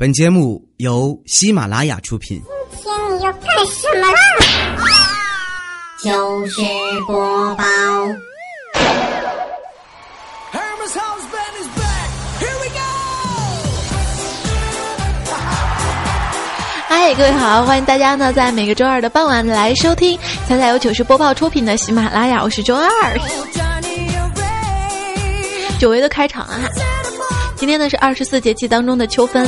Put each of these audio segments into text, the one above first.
本节目由喜马拉雅出品。今天你要干什么啦？就是播报。嗨，各位好，欢迎大家呢在每个周二的傍晚来收听彩彩由糗事播报出品的喜马拉雅，我是周二。久违的开场啊！今天呢是二十四节气当中的秋分，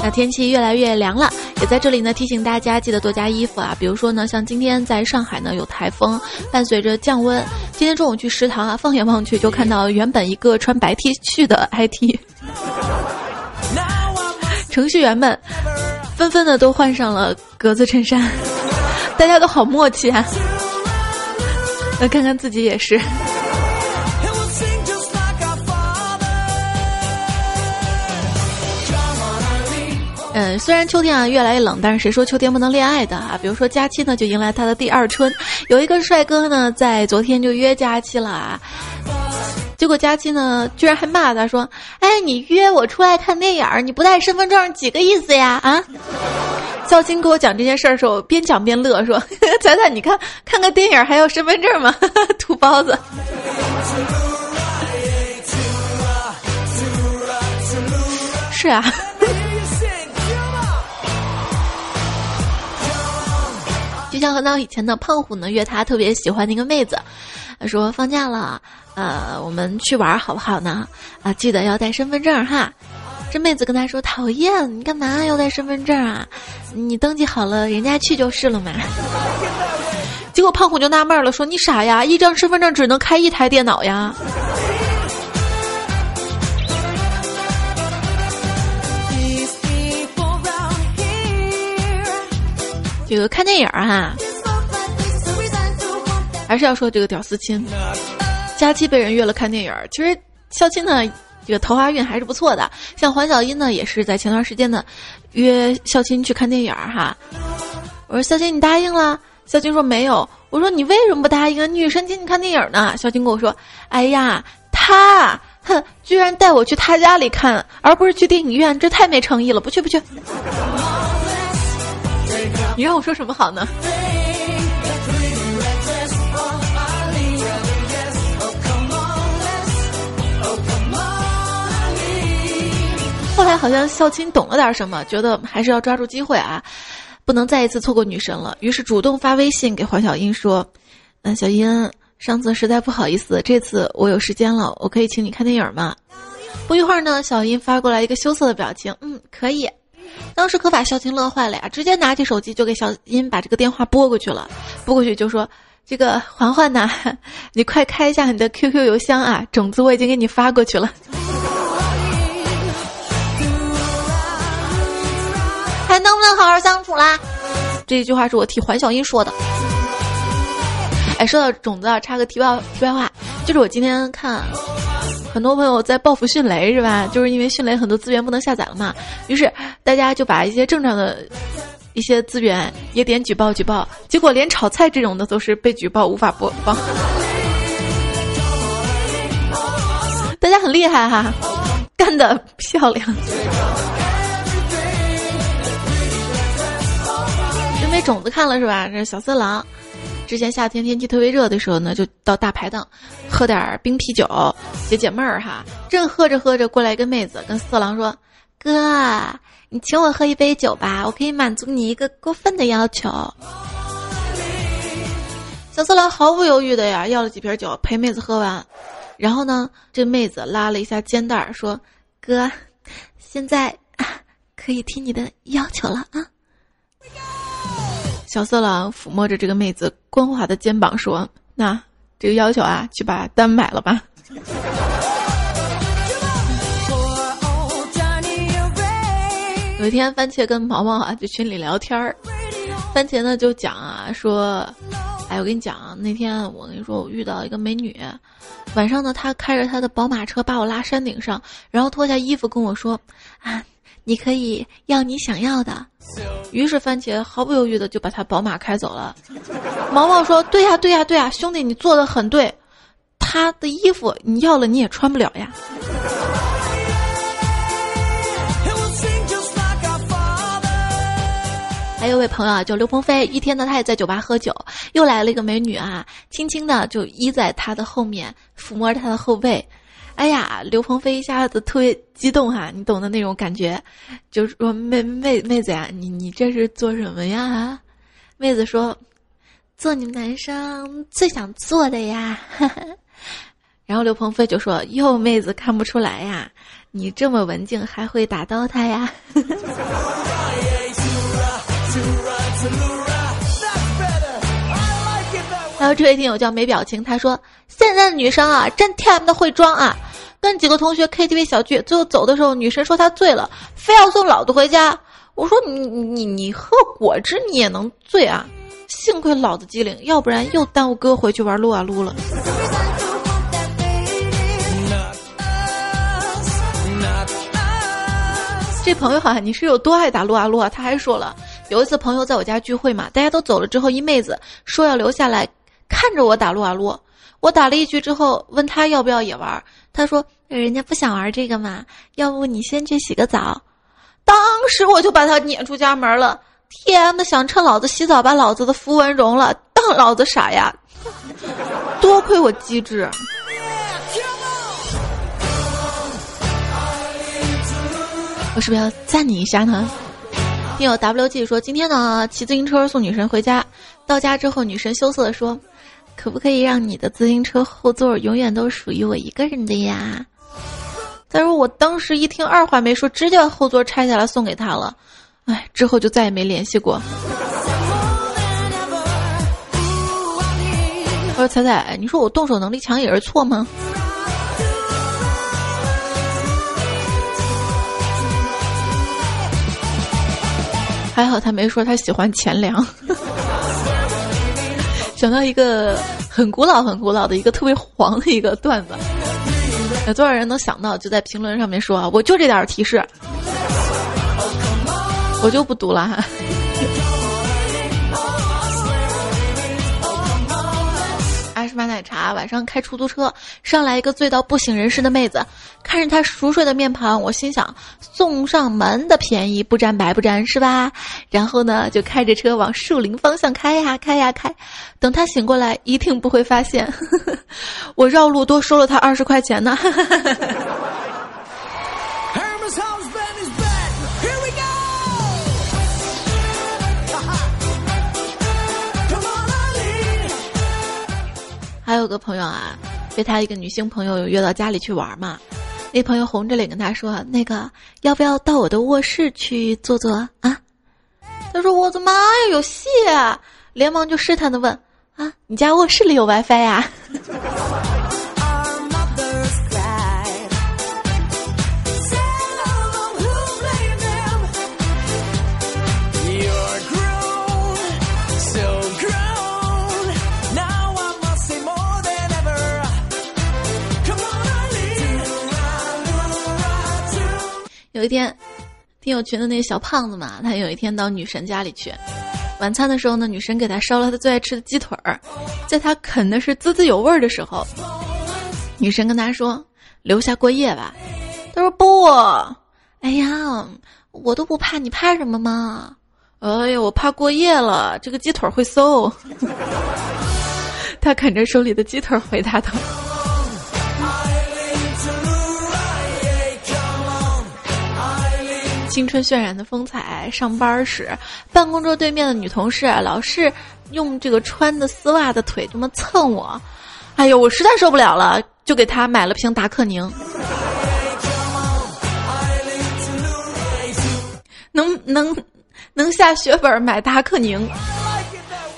那天气越来越凉了，也在这里呢提醒大家记得多加衣服啊。比如说呢，像今天在上海呢有台风，伴随着降温。今天中午去食堂啊，放眼望去就看到原本一个穿白 T 恤的 IT 程序员们。纷纷的都换上了格子衬衫，大家都好默契啊！那看看自己也是。嗯，虽然秋天啊越来越冷，但是谁说秋天不能恋爱的啊？比如说佳期呢，就迎来他的第二春。有一个帅哥呢，在昨天就约佳期了啊。结果佳期呢，居然还骂他说：“哎，你约我出来看电影，你不带身份证，几个意思呀？”啊！肖金给我讲这件事儿的时候，边讲边乐，说：“ 彩彩，你看看个电影还要身份证吗？土包子。”是啊。就像很早以前的胖虎呢，约他特别喜欢那个妹子，他说放假了，呃，我们去玩好不好呢？啊，记得要带身份证哈。这妹子跟他说讨厌，你干嘛要带身份证啊？你登记好了，人家去就是了嘛。结果胖虎就纳闷了，说你傻呀，一张身份证只能开一台电脑呀。这个看电影哈，还是要说这个屌丝亲。佳期被人约了看电影，其实肖钦呢，这个桃花运还是不错的。像黄晓英呢，也是在前段时间呢，约肖钦去看电影哈。我说肖钦你答应了？肖钦说没有。我说你为什么不答应啊？女神请你看电影呢？肖钦跟我说：“哎呀，他哼，居然带我去他家里看，而不是去电影院，这太没诚意了，不去不去。”你让我说什么好呢？后来好像孝钦懂了点什么，觉得还是要抓住机会啊，不能再一次错过女神了。于是主动发微信给黄小英说：“嗯，小英，上次实在不好意思，这次我有时间了，我可以请你看电影吗？”不一会儿呢，小英发过来一个羞涩的表情：“嗯，可以。”当时可把小青乐坏了呀，直接拿起手机就给小英把这个电话拨过去了，拨过去就说：“这个环环呐，你快开一下你的 QQ 邮箱啊，种子我已经给你发过去了。”还能不能好好相处啦？这一句话是我替环小英说的。哎，说到种子啊，插个题外题外话，就是我今天看。很多朋友在报复迅雷是吧？就是因为迅雷很多资源不能下载了嘛，于是大家就把一些正常的一些资源也点举报举报，结果连炒菜这种的都是被举报无法播放。大家很厉害哈，干得漂亮。因为种子看了是吧？这小色狼。之前夏天天气特别热的时候呢，就到大排档喝点冰啤酒解解闷儿哈。正喝着喝着，过来一个妹子跟色狼说：“哥，你请我喝一杯酒吧，我可以满足你一个过分的要求。”小色狼毫不犹豫的呀，要了几瓶酒陪妹子喝完。然后呢，这妹子拉了一下肩带说：“哥，现在可以听你的要求了啊。”小色狼抚摸着这个妹子光滑的肩膀说：“那这个要求啊，去把单买了吧。”有一天，番茄跟毛毛啊在群里聊天儿，番茄呢就讲啊说：“哎，我跟你讲啊，那天我跟你说我遇到一个美女，晚上呢她开着她的宝马车把我拉山顶上，然后脱下衣服跟我说啊。”你可以要你想要的，于是番茄毫不犹豫的就把他宝马开走了。毛毛说：“对呀，对呀，对呀，兄弟，你做的很对。他的衣服你要了你也穿不了呀。”还有位朋友啊，叫刘鹏飞，一天呢他也在酒吧喝酒，又来了一个美女啊，轻轻的就依在他的后面，抚摸着他的后背。哎呀，刘鹏飞一下子特别激动哈，你懂的那种感觉，就说妹妹妹子呀，你你这是做什么呀？妹子说，做你们男生最想做的呀。然后刘鹏飞就说：“哟，妹子看不出来呀，你这么文静，还会打刀他呀？” 还有这位听友叫没表情，他说：“现在的女生啊，真 TM 的会装啊。”跟几个同学 KTV 小聚，最后走的时候，女神说她醉了，非要送老子回家。我说你你你喝果汁你也能醉啊？幸亏老子机灵，要不然又耽误哥回去玩撸啊撸了。这朋友啊，你是有多爱打撸啊撸啊？他还说了，有一次朋友在我家聚会嘛，大家都走了之后，一妹子说要留下来看着我打撸啊撸。我打了一局之后，问他要不要也玩。他说：“人家不想玩这个嘛，要不你先去洗个澡。”当时我就把他撵出家门了。天呐，想趁老子洗澡把老子的符文融了，当老子傻呀！多亏我机智。我是不是要赞你一下呢？听友 WG 说：“今天呢，骑自行车送女神回家，到家之后，女神羞涩的说。”可不可以让你的自行车后座永远都属于我一个人的呀？再说我当时一听，二话没说，直接把后座拆下来送给他了。哎，之后就再也没联系过。我说彩彩，你说我动手能力强也是错吗？还好他没说他喜欢钱粮。想到一个很古老、很古老的一个特别黄的一个段子，有多少人能想到？就在评论上面说啊，我就这点提示，我就不读了哈。买奶茶，晚上开出租车，上来一个醉到不省人事的妹子，看着她熟睡的面庞，我心想，送上门的便宜不占白不占是吧？然后呢，就开着车往树林方向开呀开呀开，等她醒过来，一定不会发现，我绕路多收了她二十块钱呢。还有个朋友啊，被他一个女性朋友约到家里去玩嘛，那朋友红着脸跟他说：“那个要不要到我的卧室去坐坐啊？”他说：“我的妈呀，有戏！”连忙就试探的问：“啊，你家卧室里有 WiFi 呀？”有一天，听友群的那个小胖子嘛，他有一天到女神家里去，晚餐的时候呢，女神给他烧了他最爱吃的鸡腿儿，在他啃的是滋滋有味儿的时候，女神跟他说：“留下过夜吧。”他说：“不，哎呀，我都不怕，你怕什么嘛？哎呀，我怕过夜了，这个鸡腿会馊。”他啃着手里的鸡腿回答道。青春渲染的风采。上班时，办公桌对面的女同事老是用这个穿的丝袜的腿这么蹭我，哎呦，我实在受不了了，就给她买了瓶达克宁。能能能下血本买达克宁，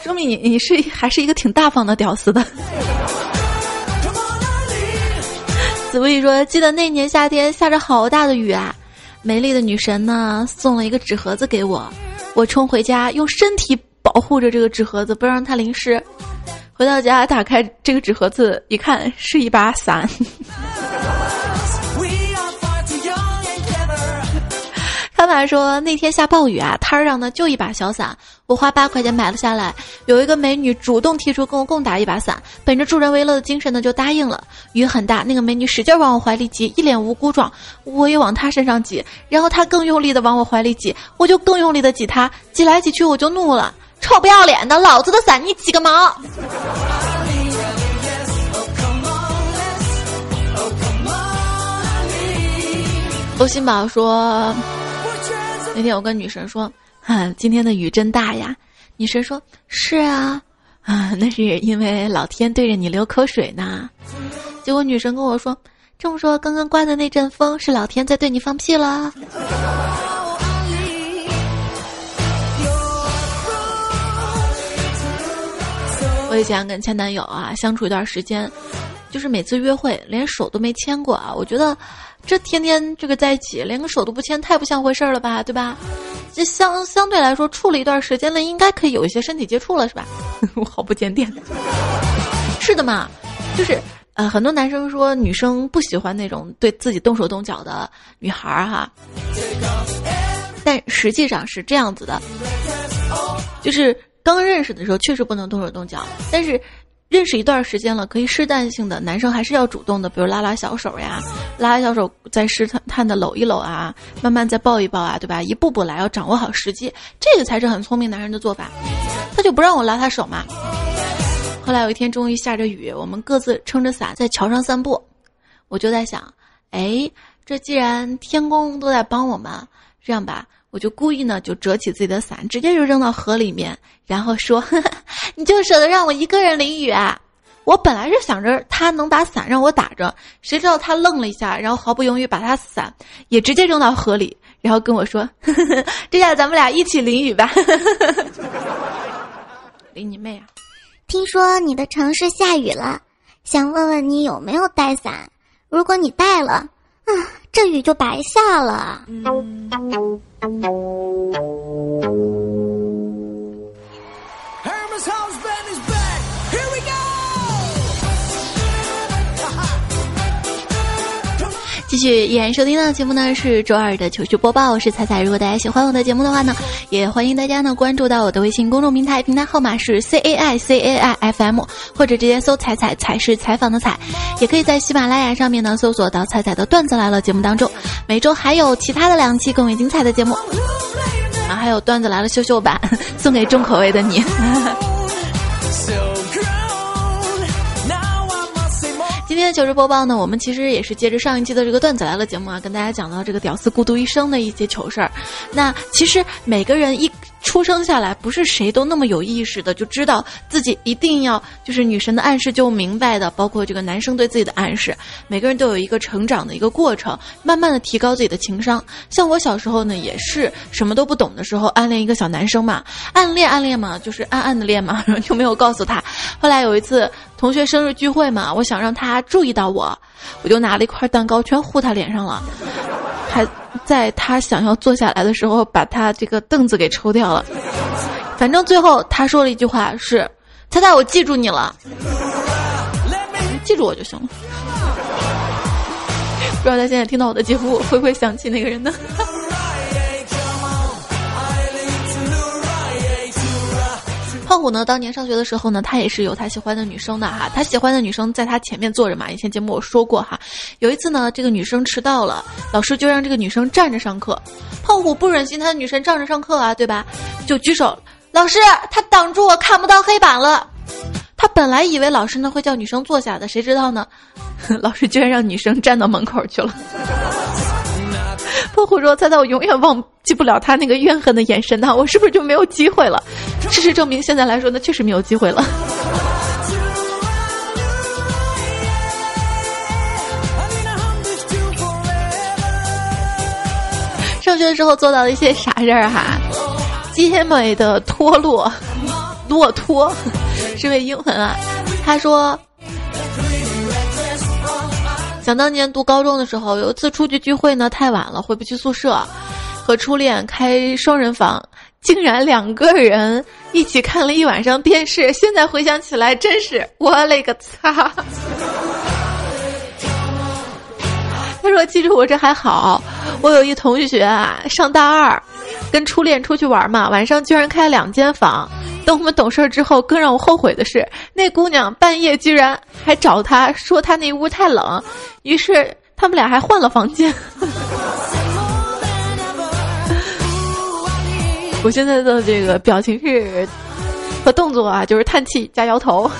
说明你你是还是一个挺大方的屌丝的。子薇说：“记得那年夏天下着好大的雨啊。”美丽的女神呢，送了一个纸盒子给我，我冲回家，用身体保护着这个纸盒子，不让它淋湿。回到家，打开这个纸盒子，一看是一把伞。他爸说那天下暴雨啊，摊儿上呢就一把小伞，我花八块钱买了下来。有一个美女主动提出跟我共打一把伞，本着助人为乐的精神呢就答应了。雨很大，那个美女使劲往我怀里挤，一脸无辜状，我也往她身上挤，然后她更用力的往我怀里挤，我就更用力的挤她，挤来挤去我就怒了，臭不要脸的，老子的伞你挤个毛！欧新宝说：“那天我跟女神说，啊，今天的雨真大呀。女神说：是啊，啊，那是因为老天对着你流口水呢。结果女神跟我说，这么说，刚刚刮的那阵风是老天在对你放屁了。我以前跟前男友啊相处一段时间，就是每次约会连手都没牵过啊，我觉得。”这天天这个在一起，连个手都不牵，太不像回事儿了吧，对吧？这相相对来说处了一段时间了，应该可以有一些身体接触了，是吧？我好不检点。是的嘛，就是呃，很多男生说女生不喜欢那种对自己动手动脚的女孩儿哈，但实际上是这样子的，就是刚认识的时候确实不能动手动脚，但是。认识一段时间了，可以试探性的男生还是要主动的，比如拉拉小手呀，拉拉小手，再试探探的搂一搂啊，慢慢再抱一抱啊，对吧？一步步来，要掌握好时机，这个才是很聪明男人的做法。他就不让我拉他手嘛。后来有一天，终于下着雨，我们各自撑着伞在桥上散步，我就在想，哎，这既然天公都在帮我们，这样吧。我就故意呢，就折起自己的伞，直接就扔到河里面，然后说：“ 你就舍得让我一个人淋雨啊？”我本来是想着他能把伞让我打着，谁知道他愣了一下，然后毫不犹豫把他伞也直接扔到河里，然后跟我说：“ 这下咱们俩一起淋雨吧。”淋你妹啊！听说你的城市下雨了，想问问你有没有带伞？如果你带了，啊，这雨就白下了。Thank you. 继续依然收听到的节目呢是周二的糗事播报，我是彩彩。如果大家喜欢我的节目的话呢，也欢迎大家呢关注到我的微信公众平台，平台号码是 C A I C A I F M，或者直接搜“彩彩彩”是采访的彩，也可以在喜马拉雅上面呢搜索到“彩彩的段子来了”节目当中，每周还有其他的两期更为精彩的节目。啊，还有段子来了秀秀版，送给重口味的你。今天糗事播报呢，我们其实也是接着上一期的这个段子来了节目啊，跟大家讲到这个屌丝孤独一生的一些糗事儿。那其实每个人一。出生下来不是谁都那么有意识的，就知道自己一定要就是女神的暗示就明白的，包括这个男生对自己的暗示，每个人都有一个成长的一个过程，慢慢的提高自己的情商。像我小时候呢，也是什么都不懂的时候，暗恋一个小男生嘛，暗恋暗恋嘛，就是暗暗的恋嘛，就没有告诉他。后来有一次同学生日聚会嘛，我想让他注意到我，我就拿了一块蛋糕全糊他脸上了，还。在他想要坐下来的时候，把他这个凳子给抽掉了。反正最后他说了一句话是：“猜猜我记住你了，记住我就行了。”不知道他现在听到我的节目会不会想起那个人呢？胖虎呢？当年上学的时候呢，他也是有他喜欢的女生的哈。他喜欢的女生在他前面坐着嘛。以前节目我说过哈。有一次呢，这个女生迟到了，老师就让这个女生站着上课。胖虎不忍心他的女生站着上课啊，对吧？就举手，老师，他挡住我看不到黑板了。他本来以为老师呢会叫女生坐下的，谁知道呢？老师居然让女生站到门口去了。胖虎说：“猜猜我永远忘记不了他那个怨恨的眼神呐，我是不是就没有机会了？事实证明，现在来说，那确实没有机会了。上学的时候做到了一些啥事儿哈？杰美的脱落，骆驼 是位英文啊，他说。”想当年读高中的时候，有一次出去聚会呢，太晚了，回不去宿舍，和初恋开双人房，竟然两个人一起看了一晚上电视。现在回想起来，真是我勒个擦！他说：“其实我这还好，我有一同学啊，上大二，跟初恋出去玩嘛，晚上居然开两间房。等我们懂事之后，更让我后悔的是，那姑娘半夜居然还找他说他那屋太冷，于是他们俩还换了房间。我现在的这个表情是和动作啊，就是叹气加摇头。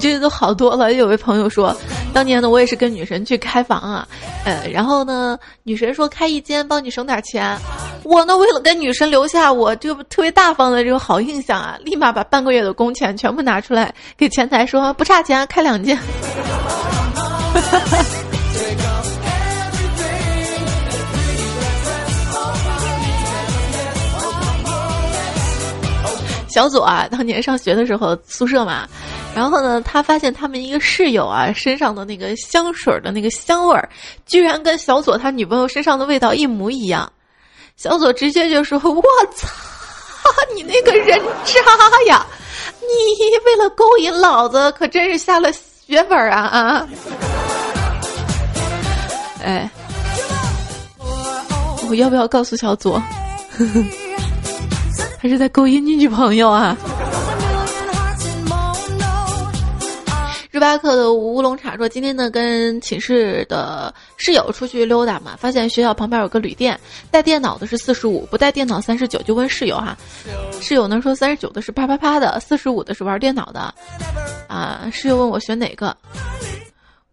这些都好多了。有位朋友说，当年呢，我也是跟女神去开房啊，呃，然后呢，女神说开一间帮你省点钱，我呢为了跟女神留下我这个特别大方的这个好印象啊，立马把半个月的工钱全部拿出来给前台说不差钱，开两间。小左啊，当年上学的时候宿舍嘛，然后呢，他发现他们一个室友啊身上的那个香水的那个香味儿，居然跟小左他女朋友身上的味道一模一样。小左直接就说：“我操，你那个人渣呀！你为了勾引老子，可真是下了血本啊啊！”哎，我要不要告诉小左？呵 呵还是在勾引你女朋友啊？日巴克的乌龙茶说：“今天呢，跟寝室的室友出去溜达嘛，发现学校旁边有个旅店，带电脑的是四十五，不带电脑三十九。就问室友哈，室友呢说三十九的是啪啪啪的，四十五的是玩电脑的。啊，室友问我选哪个，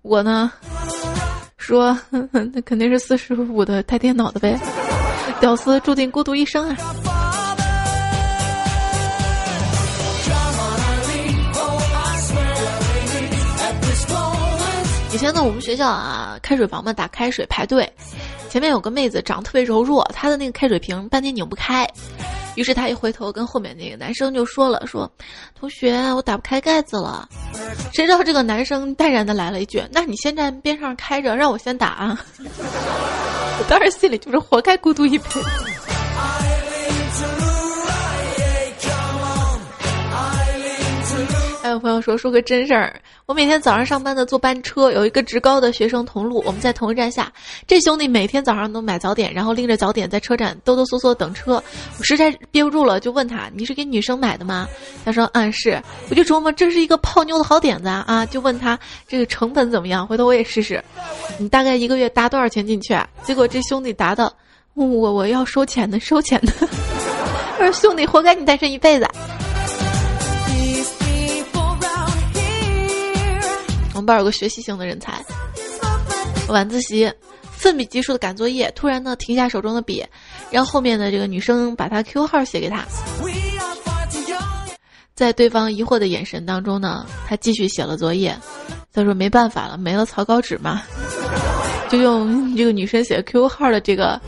我呢说 那肯定是四十五的带电脑的呗，屌丝注定孤独一生啊。”以前呢，我们学校啊，开水房嘛，打开水排队，前面有个妹子长得特别柔弱，她的那个开水瓶半天拧不开，于是她一回头跟后面那个男生就说了：“说同学，我打不开盖子了。”谁知道这个男生淡然的来了一句：“那你先站边上开着，让我先打啊。”我当时心里就是活该孤独一辈子。还有朋友说说个真事儿，我每天早上上班的坐班车，有一个职高的学生同路，我们在同一站下。这兄弟每天早上都买早点，然后拎着早点在车站哆哆嗦嗦等车。我实在憋不住了，就问他：“你是给女生买的吗？”他说：“嗯，是。”我就琢磨这是一个泡妞的好点子啊！啊，就问他这个成本怎么样？回头我也试试。你大概一个月搭多少钱进去？啊？结果这兄弟答道：“我我要收钱的，收钱的。”我说：“兄弟，活该你单身一辈子。”我们班有个学习型的人才，晚自习奋笔疾书的赶作业，突然呢停下手中的笔，让后面的这个女生把他 QQ 号写给他。在对方疑惑的眼神当中呢，他继续写了作业。他说没办法了，没了草稿纸嘛，就用这个女生写 QQ 号的这个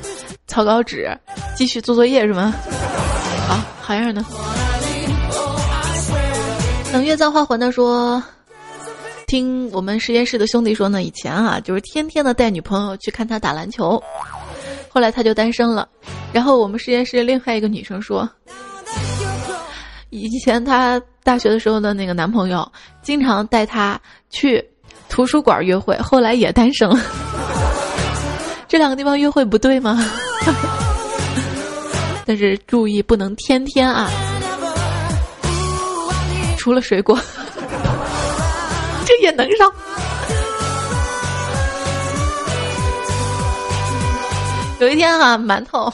草稿纸继续做作业是吗？好，好样的。冷月葬花魂的说。听我们实验室的兄弟说呢，以前啊，就是天天的带女朋友去看他打篮球，后来他就单身了。然后我们实验室另外一个女生说，以前她大学的时候的那个男朋友经常带她去图书馆约会，后来也单身了。这两个地方约会不对吗？但是注意不能天天啊，除了水果。也能上。有一天哈，馒头，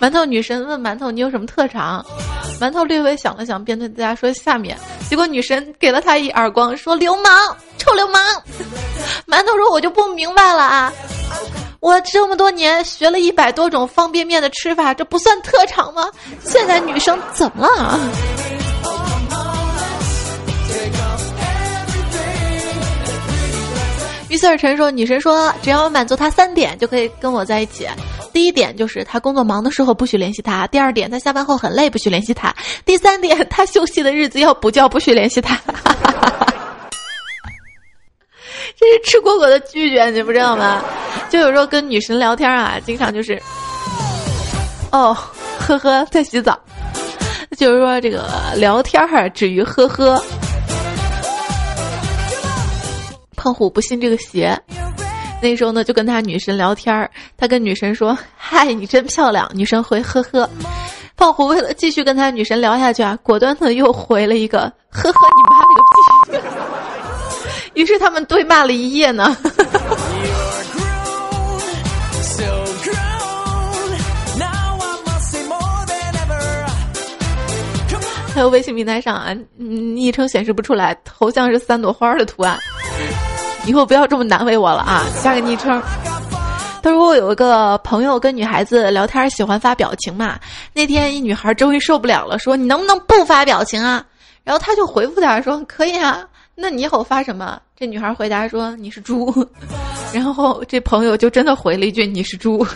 馒头女神问馒头：“你有什么特长？”馒头略微想了想，便对大家说：“下面。”结果女神给了他一耳光，说：“流氓，臭流氓！”馒头说：“我就不明白了啊，我这么多年学了一百多种方便面的吃法，这不算特长吗？现在女生怎么了？”于思尔晨说：“女神说，只要满足他三点，就可以跟我在一起。第一点就是他工作忙的时候不许联系他；第二点，他下班后很累不许联系他；第三点，他休息的日子要补觉不许联系他。这是吃果果的拒绝，你不知道吗？就有时候跟女神聊天啊，经常就是，哦，呵呵，在洗澡。就是说这个聊天儿止于呵呵。胖虎不信这个邪，那时候呢就跟他女神聊天儿，他跟女神说：“嗨，你真漂亮。”女神回：“呵呵。”胖虎为了继续跟他女神聊下去啊，果断的又回了一个：“呵呵，你妈了个逼！”于是他们对骂了一夜呢。还有微信平台上啊，昵称显示不出来，头像是三朵花的图案。以后不要这么难为我了啊！加个昵称。他说我有一个朋友跟女孩子聊天喜欢发表情嘛，那天一女孩终于受不了了，说你能不能不发表情啊？然后他就回复他说可以啊，那你以后发什么？这女孩回答说你是猪。然后这朋友就真的回了一句你是猪。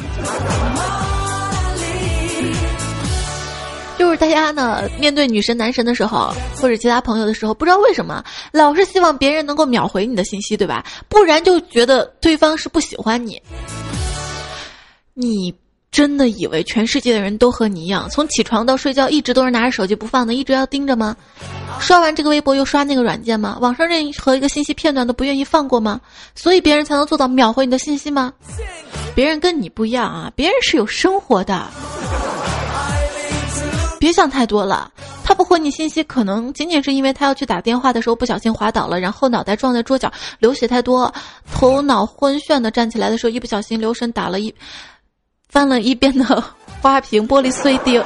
就是大家呢，面对女神男神的时候，或者其他朋友的时候，不知道为什么老是希望别人能够秒回你的信息，对吧？不然就觉得对方是不喜欢你。你真的以为全世界的人都和你一样，从起床到睡觉一直都是拿着手机不放的，一直要盯着吗？刷完这个微博又刷那个软件吗？网上任何一个信息片段都不愿意放过吗？所以别人才能做到秒回你的信息吗？别人跟你不一样啊，别人是有生活的。别想太多了，他不回你信息，可能仅仅是因为他要去打电话的时候不小心滑倒了，然后脑袋撞在桌角，流血太多，头脑昏眩的站起来的时候一不小心留神打了一翻了一边的 花瓶，玻璃碎地，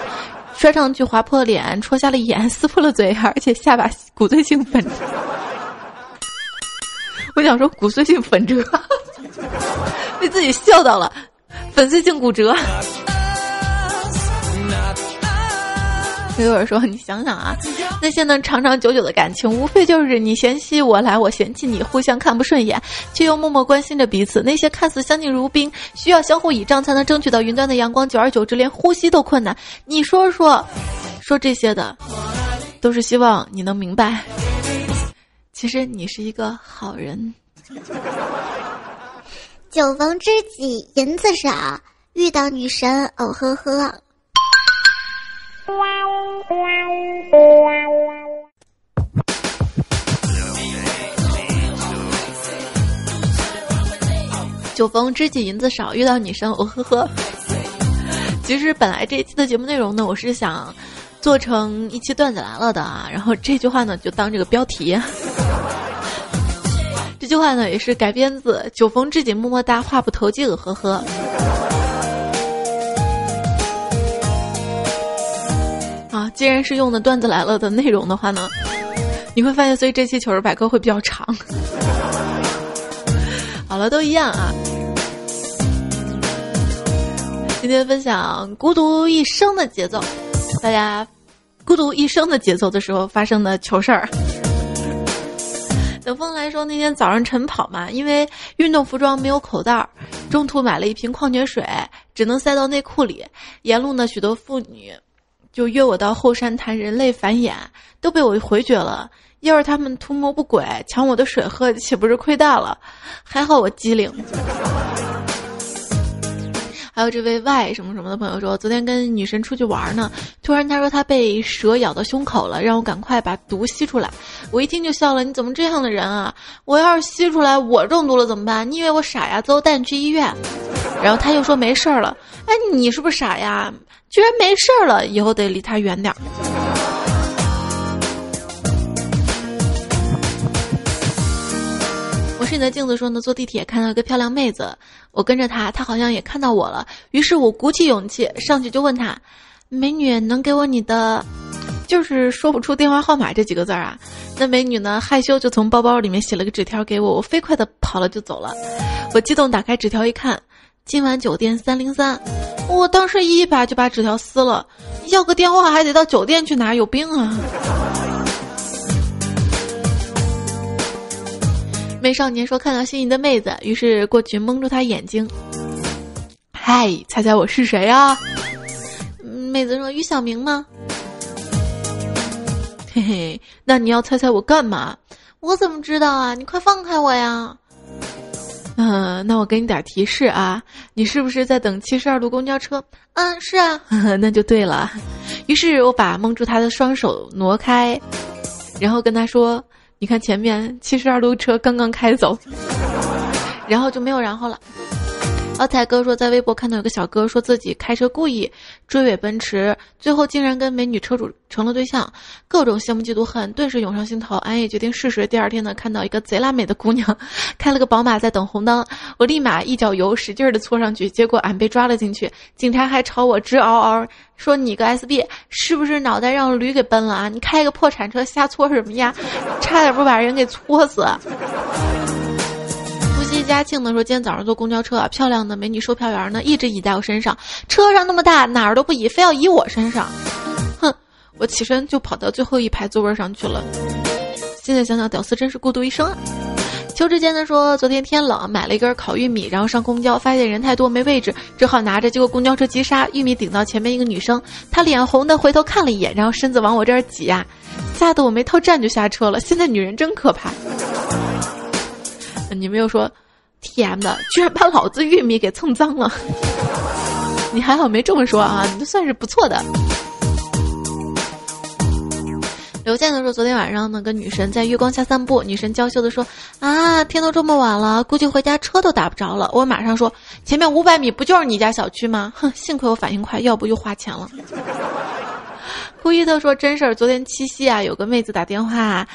摔上去划破脸，戳瞎了眼，撕破了嘴，而且下巴骨碎性粉。我想说骨碎性粉折，被自己笑到了，粉碎性骨折。有人说：“你想想啊，那些呢长长久久的感情，无非就是你嫌弃我来，我嫌弃你，互相看不顺眼，却又默默关心着彼此。那些看似相敬如宾，需要相互倚仗才能争取到云端的阳光，久而久之连呼吸都困难。你说说，说这些的，都是希望你能明白，其实你是一个好人。酒逢知己银子少，遇到女神哦呵呵。”酒逢知己银子少，遇到女生哦呵呵。其实本来这一期的节目内容呢，我是想做成一期段子来了的啊，然后这句话呢就当这个标题。这句话呢也是改编自“酒逢知己么么哒，话不投机呵呵”。既然是用的段子来了的内容的话呢，你会发现，所以这期糗事百科会比较长。好了，都一样啊。今天分享孤独一生的节奏，大家孤独一生的节奏的时候发生的糗事儿。等风来说，那天早上晨跑嘛，因为运动服装没有口袋，中途买了一瓶矿泉水，只能塞到内裤里。沿路呢，许多妇女。就约我到后山谈人类繁衍，都被我回绝了。要是他们图谋不轨，抢我的水喝，岂不是亏大了？还好我机灵。还有这位 Y 什么什么的朋友说，昨天跟女神出去玩呢，突然他说他被蛇咬到胸口了，让我赶快把毒吸出来。我一听就笑了，你怎么这样的人啊？我要是吸出来我中毒了怎么办？你以为我傻呀？走，带你去医院。然后他又说没事儿了。哎，你是不是傻呀？居然没事儿了，以后得离他远点儿。我是你的镜子，说呢，坐地铁看到一个漂亮妹子，我跟着她，她好像也看到我了，于是我鼓起勇气上去就问她：“美女，能给我你的？”就是说不出电话号码这几个字儿啊。那美女呢，害羞就从包包里面写了个纸条给我，我飞快的跑了就走了。我激动打开纸条一看。今晚酒店三零三，我当时一把就把纸条撕了，要个电话还得到酒店去拿，有病啊！美少年说看到心仪的妹子，于是过去蒙住她眼睛。嗨，猜猜我是谁啊？妹子说于小明吗？嘿嘿，那你要猜猜我干嘛？我怎么知道啊？你快放开我呀！嗯，那我给你点提示啊，你是不是在等七十二路公交车？嗯，是啊，那就对了。于是我把蒙住他的双手挪开，然后跟他说：“你看前面七十二路车刚刚开走，然后就没有然后了。奥彩哥说，在微博看到有个小哥说自己开车故意追尾奔驰，最后竟然跟美女车主成了对象，各种羡慕嫉妒恨顿时涌上心头。俺也决定试试。第二天呢，看到一个贼拉美的姑娘开了个宝马在等红灯，我立马一脚油使劲的搓上去，结果俺被抓了进去，警察还朝我直嗷嗷说：“你个 SB 是不是脑袋让驴给奔了啊？你开个破产车瞎搓什么呀？差点不把人给搓死。”嘉庆呢说，今天早上坐公交车啊，漂亮的美女售票员呢一直倚在我身上，车上那么大，哪儿都不倚，非要倚我身上。哼，我起身就跑到最后一排座位上去了。现在想想，屌丝真是孤独一生啊。邱志坚呢说，昨天天冷，买了一根烤玉米，然后上公交，发现人太多没位置，只好拿着，结果公交车急刹，玉米顶到前面一个女生，她脸红的回头看了一眼，然后身子往我这儿挤呀，吓得我没套站就下车了。现在女人真可怕。你们又说，T M 的居然把老子玉米给蹭脏了，你还好没这么说啊，你这算是不错的。刘健的说，昨天晚上呢跟女神在月光下散步，女神娇羞的说，啊，天都这么晚了，估计回家车都打不着了。我马上说，前面五百米不就是你家小区吗？哼，幸亏我反应快，要不又花钱了。顾伊特说，真事儿，昨天七夕啊，有个妹子打电话，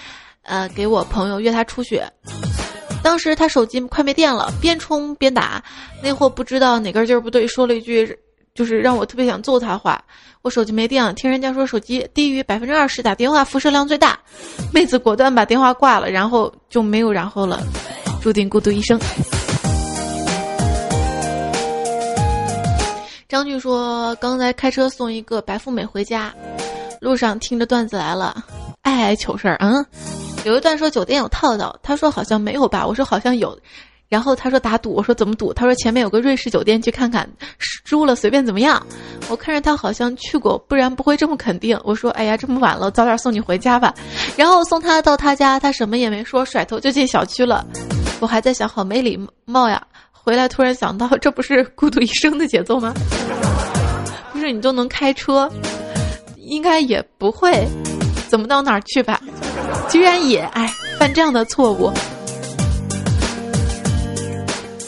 呃，给我朋友约他出去。当时他手机快没电了，边充边打，那货不知道哪根筋不对，说了一句，就是让我特别想揍他话。我手机没电了，听人家说手机低于百分之二十打电话辐射量最大，妹子果断把电话挂了，然后就没有然后了，注定孤独一生。张俊说，刚才开车送一个白富美回家，路上听着段子来了，哎，糗事儿，嗯。有一段说酒店有套套，他说好像没有吧，我说好像有，然后他说打赌，我说怎么赌？他说前面有个瑞士酒店，去看看，输了随便怎么样。我看着他好像去过，不然不会这么肯定。我说哎呀，这么晚了，早点送你回家吧。然后送他到他家，他什么也没说，甩头就进小区了。我还在想，好没礼貌呀。回来突然想到，这不是孤独一生的节奏吗？不是你都能开车，应该也不会。怎么到哪儿去吧？居然也哎犯这样的错误。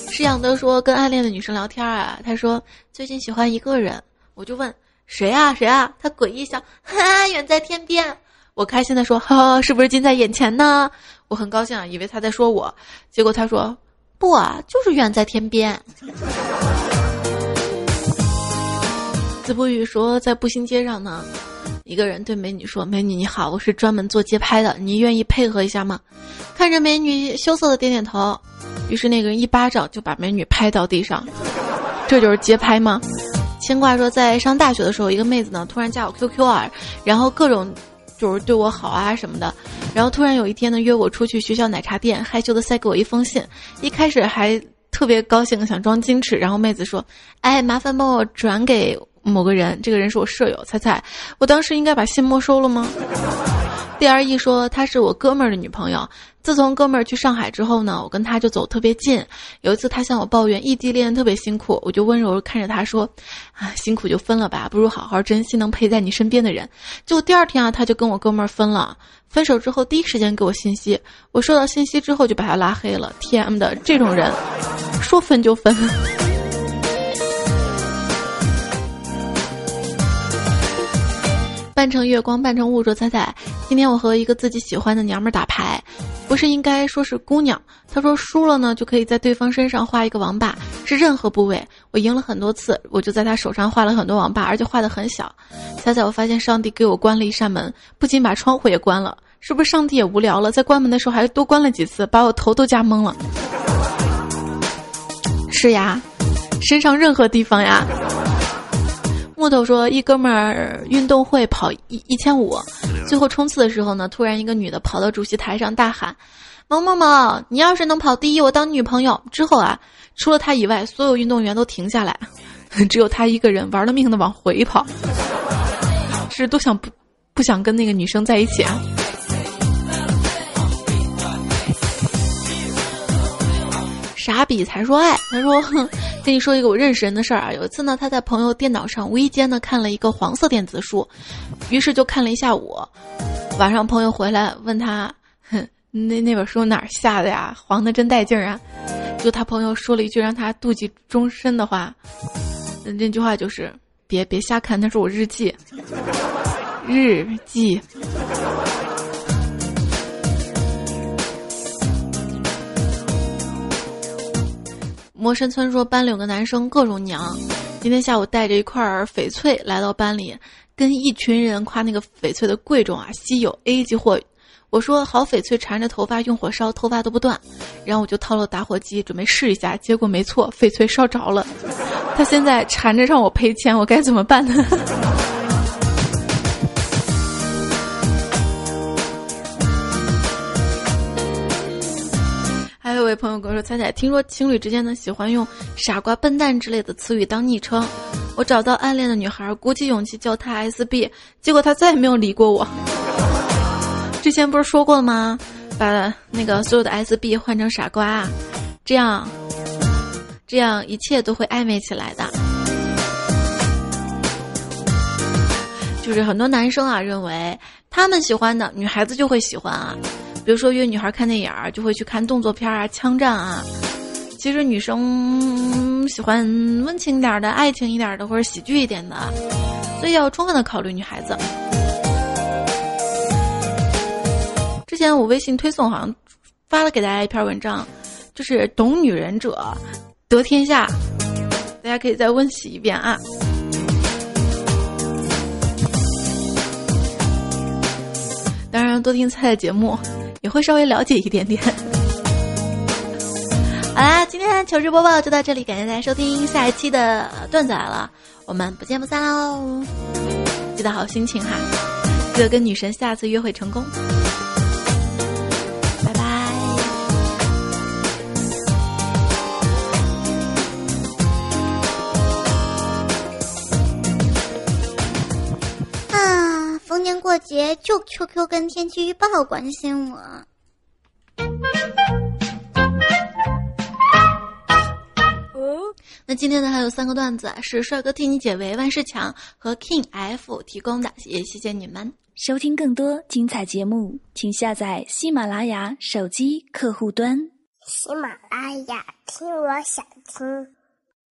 施养德说跟暗恋的女生聊天啊，他说最近喜欢一个人，我就问谁啊谁啊？他诡异笑，哈远在天边。我开心的说哈是不是近在眼前呢？我很高兴啊，以为他在说我，结果他说不啊，就是远在天边。子不语说在步行街上呢。一个人对美女说：“美女你好，我是专门做街拍的，你愿意配合一下吗？”看着美女羞涩的点点头，于是那个人一巴掌就把美女拍到地上。这就是街拍吗？牵挂说，在上大学的时候，一个妹子呢突然加我 QQ 啊，然后各种就是对我好啊什么的，然后突然有一天呢约我出去学校奶茶店，害羞的塞给我一封信，一开始还特别高兴想装矜持，然后妹子说：“哎，麻烦帮我转给。”某个人，这个人是我舍友，猜猜，我当时应该把信没收了吗？D R E 说她是我哥们儿的女朋友，自从哥们儿去上海之后呢，我跟他就走特别近。有一次他向我抱怨异地恋特别辛苦，我就温柔看着他说：“啊，辛苦就分了吧，不如好好珍惜能陪在你身边的人。”就第二天啊，他就跟我哥们儿分了。分手之后第一时间给我信息，我收到信息之后就把他拉黑了。T M 的这种人，说分就分。半城月光，半城雾。说彩彩，今天我和一个自己喜欢的娘们儿打牌，不是应该说是姑娘。她说输了呢，就可以在对方身上画一个王八，是任何部位。我赢了很多次，我就在她手上画了很多王八，而且画的很小。彩彩，我发现上帝给我关了一扇门，不仅把窗户也关了，是不是上帝也无聊了，在关门的时候还多关了几次，把我头都夹懵了。是呀，身上任何地方呀。木头说：“一哥们儿运动会跑一一千五，最后冲刺的时候呢，突然一个女的跑到主席台上大喊：‘某某某，你要是能跑第一，我当女朋友。’之后啊，除了他以外，所有运动员都停下来，只有他一个人玩了命的往回跑，是都想不不想跟那个女生在一起啊？”傻比才说爱，他说。跟你说一个我认识人的事儿啊，有一次呢，他在朋友电脑上无意间呢看了一个黄色电子书，于是就看了一下午。晚上朋友回来问他，哼，那那本书哪儿下的呀？黄的真带劲儿啊！就他朋友说了一句让他妒忌终身的话，那句话就是：别别瞎看，那是我日记，日记。陌生村说班里有个男生各种娘，今天下午带着一块翡翠来到班里，跟一群人夸那个翡翠的贵重啊，稀有 A 级货。我说好翡翠缠着头发用火烧头发都不断，然后我就掏了打火机准备试一下，结果没错，翡翠烧着了。他现在缠着让我赔钱，我该怎么办呢？位朋友跟我说：“彩彩，听说情侣之间呢喜欢用‘傻瓜’‘笨蛋’之类的词语当昵称。我找到暗恋的女孩，鼓起勇气叫她 SB，结果她再也没有理过我。之前不是说过了吗？把那个所有的 SB 换成傻瓜，这样，这样一切都会暧昧起来的。就是很多男生啊认为他们喜欢的女孩子就会喜欢啊。”比如说约女孩看电影儿，就会去看动作片啊、枪战啊。其实女生喜欢温情点的、爱情一点的或者喜剧一点的，所以要充分的考虑女孩子。之前我微信推送好像发了给大家一篇文章，就是懂女人者得天下，大家可以再温习一遍啊。当然多听菜的节目。也会稍微了解一点点。好啦，今天糗事播报就到这里，感谢大家收听，下一期的段子来了，我们不见不散哦！记得好心情哈，记得跟女神下次约会成功。过节就 QQ 跟天气预报关心我。那今天呢还有三个段子是帅哥替你解围万事强和 King F 提供的，也谢谢你们。收听更多精彩节目，请下载喜马拉雅手机客户端。喜马拉雅，听我想听。